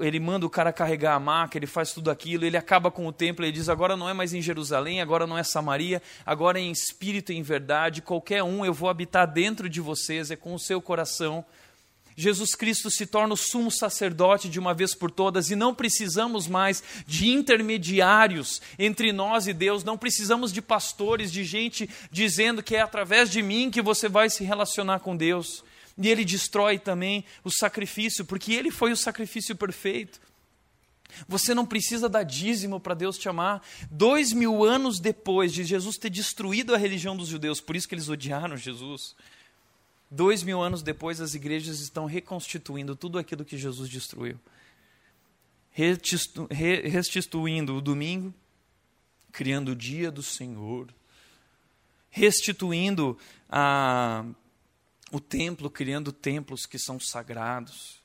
ele manda o cara carregar a maca, ele faz tudo aquilo, ele acaba com o templo, ele diz: agora não é mais em Jerusalém, agora não é Samaria, agora é em espírito e em verdade. Qualquer um eu vou habitar dentro de vocês, é com o seu coração. Jesus Cristo se torna o sumo sacerdote de uma vez por todas e não precisamos mais de intermediários entre nós e Deus, não precisamos de pastores, de gente dizendo que é através de mim que você vai se relacionar com Deus. E ele destrói também o sacrifício, porque ele foi o sacrifício perfeito. Você não precisa dar dízimo para Deus te amar. Dois mil anos depois de Jesus ter destruído a religião dos judeus, por isso que eles odiaram Jesus Dois mil anos depois, as igrejas estão reconstituindo tudo aquilo que Jesus destruiu. Restituindo o domingo, criando o dia do Senhor, restituindo a, o templo, criando templos que são sagrados,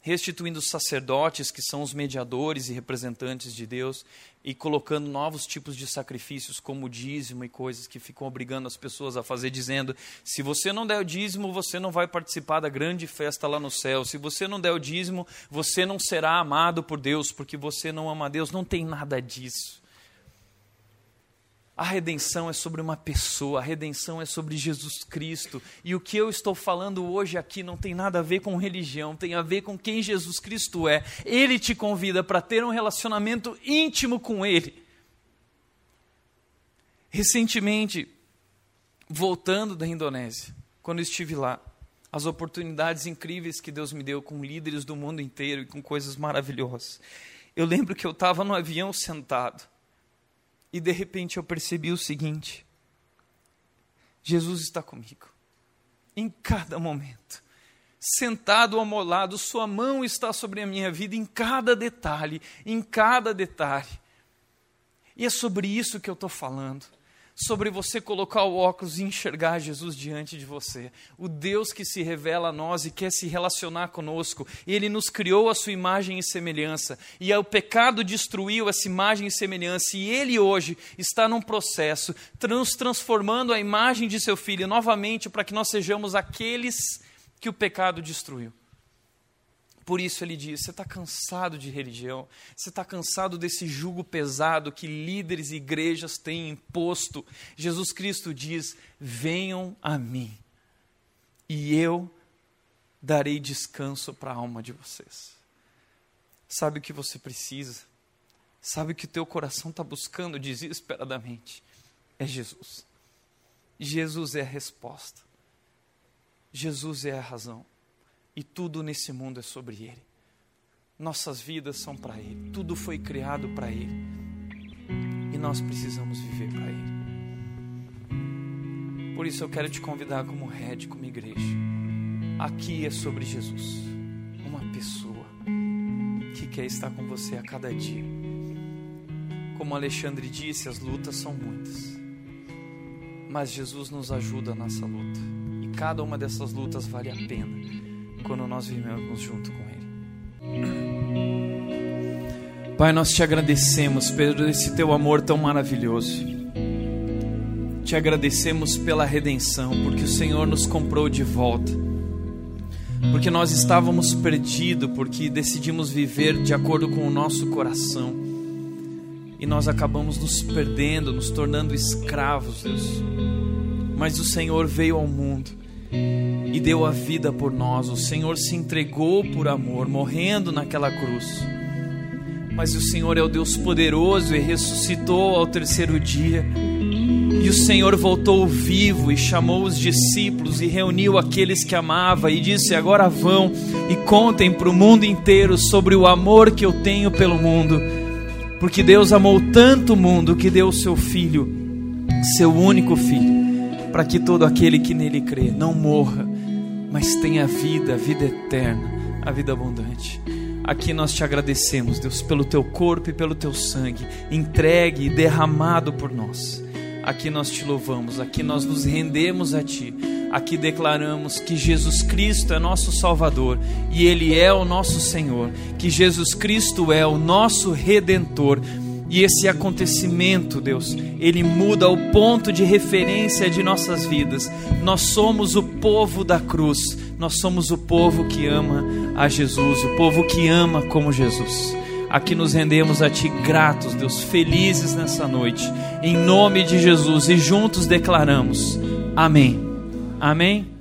restituindo os sacerdotes, que são os mediadores e representantes de Deus, e colocando novos tipos de sacrifícios, como dízimo e coisas que ficam obrigando as pessoas a fazer, dizendo: se você não der o dízimo, você não vai participar da grande festa lá no céu. Se você não der o dízimo, você não será amado por Deus, porque você não ama Deus. Não tem nada disso. A redenção é sobre uma pessoa, a redenção é sobre Jesus Cristo. E o que eu estou falando hoje aqui não tem nada a ver com religião, tem a ver com quem Jesus Cristo é. Ele te convida para ter um relacionamento íntimo com Ele. Recentemente, voltando da Indonésia, quando estive lá, as oportunidades incríveis que Deus me deu com líderes do mundo inteiro e com coisas maravilhosas. Eu lembro que eu estava no avião sentado e de repente eu percebi o seguinte: Jesus está comigo, em cada momento. Sentado ao meu lado, Sua mão está sobre a minha vida em cada detalhe, em cada detalhe. E é sobre isso que eu estou falando sobre você colocar o óculos e enxergar Jesus diante de você. O Deus que se revela a nós e quer se relacionar conosco. Ele nos criou a sua imagem e semelhança. E o pecado destruiu essa imagem e semelhança. E ele hoje está num processo, trans transformando a imagem de seu filho novamente para que nós sejamos aqueles que o pecado destruiu. Por isso ele diz: você está cansado de religião, você está cansado desse jugo pesado que líderes e igrejas têm imposto. Jesus Cristo diz: venham a mim, e eu darei descanso para a alma de vocês. Sabe o que você precisa? Sabe o que o teu coração está buscando desesperadamente? É Jesus. Jesus é a resposta. Jesus é a razão e tudo nesse mundo é sobre Ele. Nossas vidas são para Ele, tudo foi criado para Ele e nós precisamos viver para Ele. Por isso eu quero te convidar como rede, como igreja. Aqui é sobre Jesus, uma pessoa que quer estar com você a cada dia. Como Alexandre disse, as lutas são muitas, mas Jesus nos ajuda nessa luta e cada uma dessas lutas vale a pena quando nós vivemos junto com Ele. Pai, nós te agradecemos por esse teu amor tão maravilhoso. Te agradecemos pela redenção, porque o Senhor nos comprou de volta. Porque nós estávamos perdidos, porque decidimos viver de acordo com o nosso coração. E nós acabamos nos perdendo, nos tornando escravos, Deus. Mas o Senhor veio ao mundo e deu a vida por nós. O Senhor se entregou por amor, morrendo naquela cruz. Mas o Senhor é o Deus poderoso e ressuscitou ao terceiro dia. E o Senhor voltou vivo e chamou os discípulos e reuniu aqueles que amava e disse: Agora vão e contem para o mundo inteiro sobre o amor que eu tenho pelo mundo. Porque Deus amou tanto o mundo que deu o seu filho, seu único filho, para que todo aquele que nele crê não morra, mas tenha vida, a vida eterna, a vida abundante. Aqui nós te agradecemos, Deus, pelo teu corpo e pelo teu sangue, entregue e derramado por nós. Aqui nós te louvamos, aqui nós nos rendemos a ti. Aqui declaramos que Jesus Cristo é nosso Salvador e Ele é o nosso Senhor, que Jesus Cristo é o nosso Redentor. E esse acontecimento, Deus, ele muda o ponto de referência de nossas vidas. Nós somos o povo da cruz, nós somos o povo que ama a Jesus, o povo que ama como Jesus. Aqui nos rendemos a Ti gratos, Deus, felizes nessa noite, em nome de Jesus, e juntos declaramos: Amém. Amém.